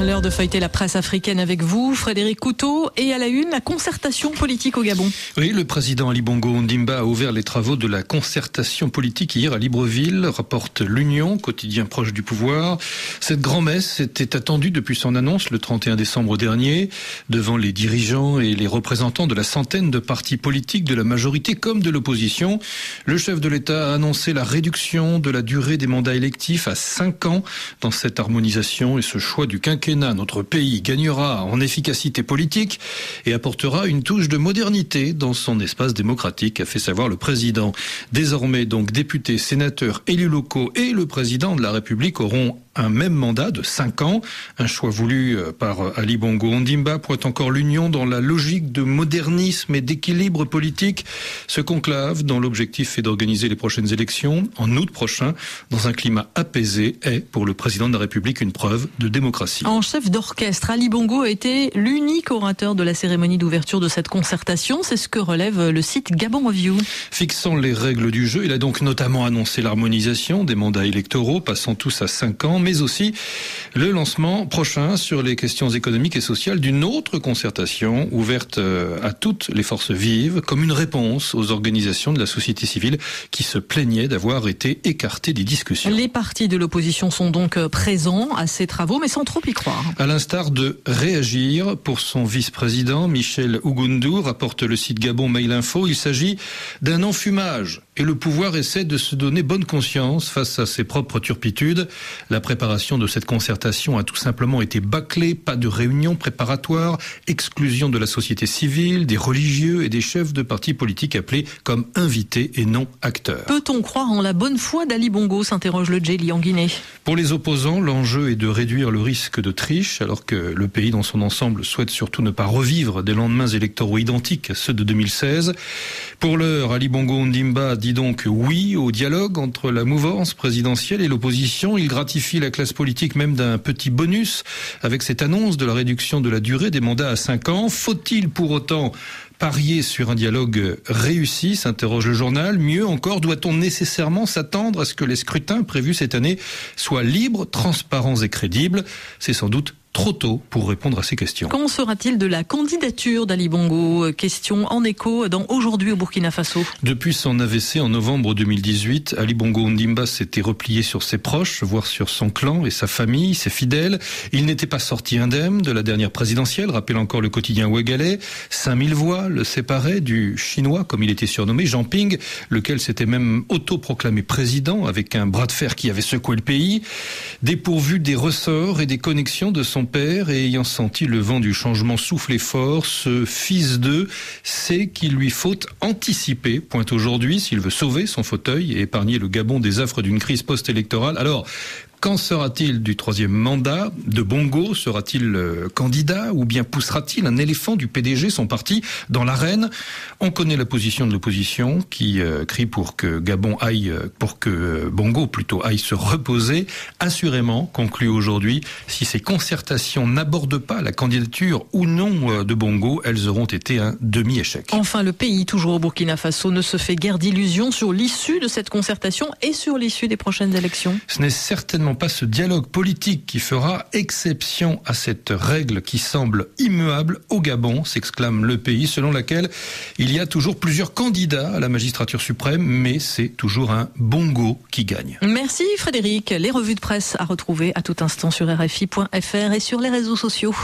L'heure de feuilleter la presse africaine avec vous, Frédéric Couteau, et à la une, la concertation politique au Gabon. Oui, le président Ali Bongo Ondimba a ouvert les travaux de la concertation politique hier à Libreville, rapporte l'Union, quotidien proche du pouvoir. Cette grand-messe était attendue depuis son annonce le 31 décembre dernier, devant les dirigeants et les représentants de la centaine de partis politiques de la majorité comme de l'opposition. Le chef de l'État a annoncé la réduction de la durée des mandats électifs à 5 ans dans cette harmonisation et ce choix du quinquennat notre pays gagnera en efficacité politique et apportera une touche de modernité dans son espace démocratique, a fait savoir le président. Désormais, donc, députés, sénateurs, élus locaux et le président de la République auront un même mandat de 5 ans, un choix voulu euh, par euh, Ali Bongo Ondimba pointe encore l'union dans la logique de modernisme et d'équilibre politique. Ce conclave, dont l'objectif est d'organiser les prochaines élections en août prochain, dans un climat apaisé, est pour le président de la République une preuve de démocratie. En chef d'orchestre, Ali Bongo a été l'unique orateur de la cérémonie d'ouverture de cette concertation. C'est ce que relève le site Gabon Review. Fixant les règles du jeu, il a donc notamment annoncé l'harmonisation des mandats électoraux, passant tous à 5 ans, mais aussi le lancement prochain sur les questions économiques et sociales d'une autre concertation ouverte euh, à toutes les forces vives comme une réponse aux organisations de la société civile qui se plaignaient d'avoir été écartées des discussions. Les partis de l'opposition sont donc euh, présents à ces travaux, mais sans trop y croire. À l'instar de réagir pour son vice-président, Michel Ougoundou, rapporte le site Gabon Mail Info, il s'agit d'un enfumage et le pouvoir essaie de se donner bonne conscience face à ses propres turpitudes. La préparation de cette concertation a tout simplement été bâclée, pas de réunion préparatoire, exclusion de la société civile, des religieux et des chefs de partis politiques appelés comme invités et non acteurs. Peut-on croire en la bonne foi d'Ali Bongo s'interroge le Djeli en Guinée. Pour les opposants, l'enjeu est de réduire le risque de triche, alors que le pays dans son ensemble souhaite surtout ne pas revivre des lendemains électoraux identiques à ceux de 2016. Pour l'heure, Ali Bongo Ondimba dit donc oui au dialogue entre la mouvance présidentielle et l'opposition. Il gratifie la classe politique même d'un petit bonus avec cette annonce de la réduction de la durée des mandats à 5 ans. Faut-il pour autant parier sur un dialogue réussi, s'interroge le journal. Mieux encore, doit-on nécessairement s'attendre à ce que les scrutins prévus cette année soient libres, transparents et crédibles? C'est sans doute trop tôt pour répondre à ces questions. Qu'en sera-t-il de la candidature d'Ali Bongo Question en écho dans Aujourd'hui au Burkina Faso. Depuis son AVC en novembre 2018, Ali Bongo Ondimba s'était replié sur ses proches, voire sur son clan et sa famille, ses fidèles. Il n'était pas sorti indemne de la dernière présidentielle, rappelle encore le quotidien Ouagalais. 5000 voix le séparaient du chinois, comme il était surnommé, Jean Ping, lequel s'était même autoproclamé président avec un bras de fer qui avait secoué le pays. Dépourvu des ressorts et des connexions de son père et ayant senti le vent du changement souffler fort, ce fils d'eux sait qu'il lui faut anticiper, pointe aujourd'hui, s'il veut sauver son fauteuil et épargner le Gabon des affres d'une crise post-électorale. Alors, Qu'en sera-t-il du troisième mandat de Bongo Sera-t-il euh, candidat ou bien poussera-t-il un éléphant du PDG, son parti, dans l'arène? On connaît la position de l'opposition qui euh, crie pour que Gabon aille, euh, pour que Bongo plutôt aille se reposer. Assurément, conclut aujourd'hui, si ces concertations n'abordent pas la candidature ou non de Bongo, elles auront été un demi-échec. Enfin, le pays, toujours au Burkina Faso, ne se fait guère d'illusions sur l'issue de cette concertation et sur l'issue des prochaines élections. Ce n'est certainement pas ce dialogue politique qui fera exception à cette règle qui semble immuable au Gabon, s'exclame le pays, selon laquelle il y a toujours plusieurs candidats à la magistrature suprême, mais c'est toujours un bongo qui gagne. Merci Frédéric. Les revues de presse à retrouver à tout instant sur RFI.fr et sur les réseaux sociaux.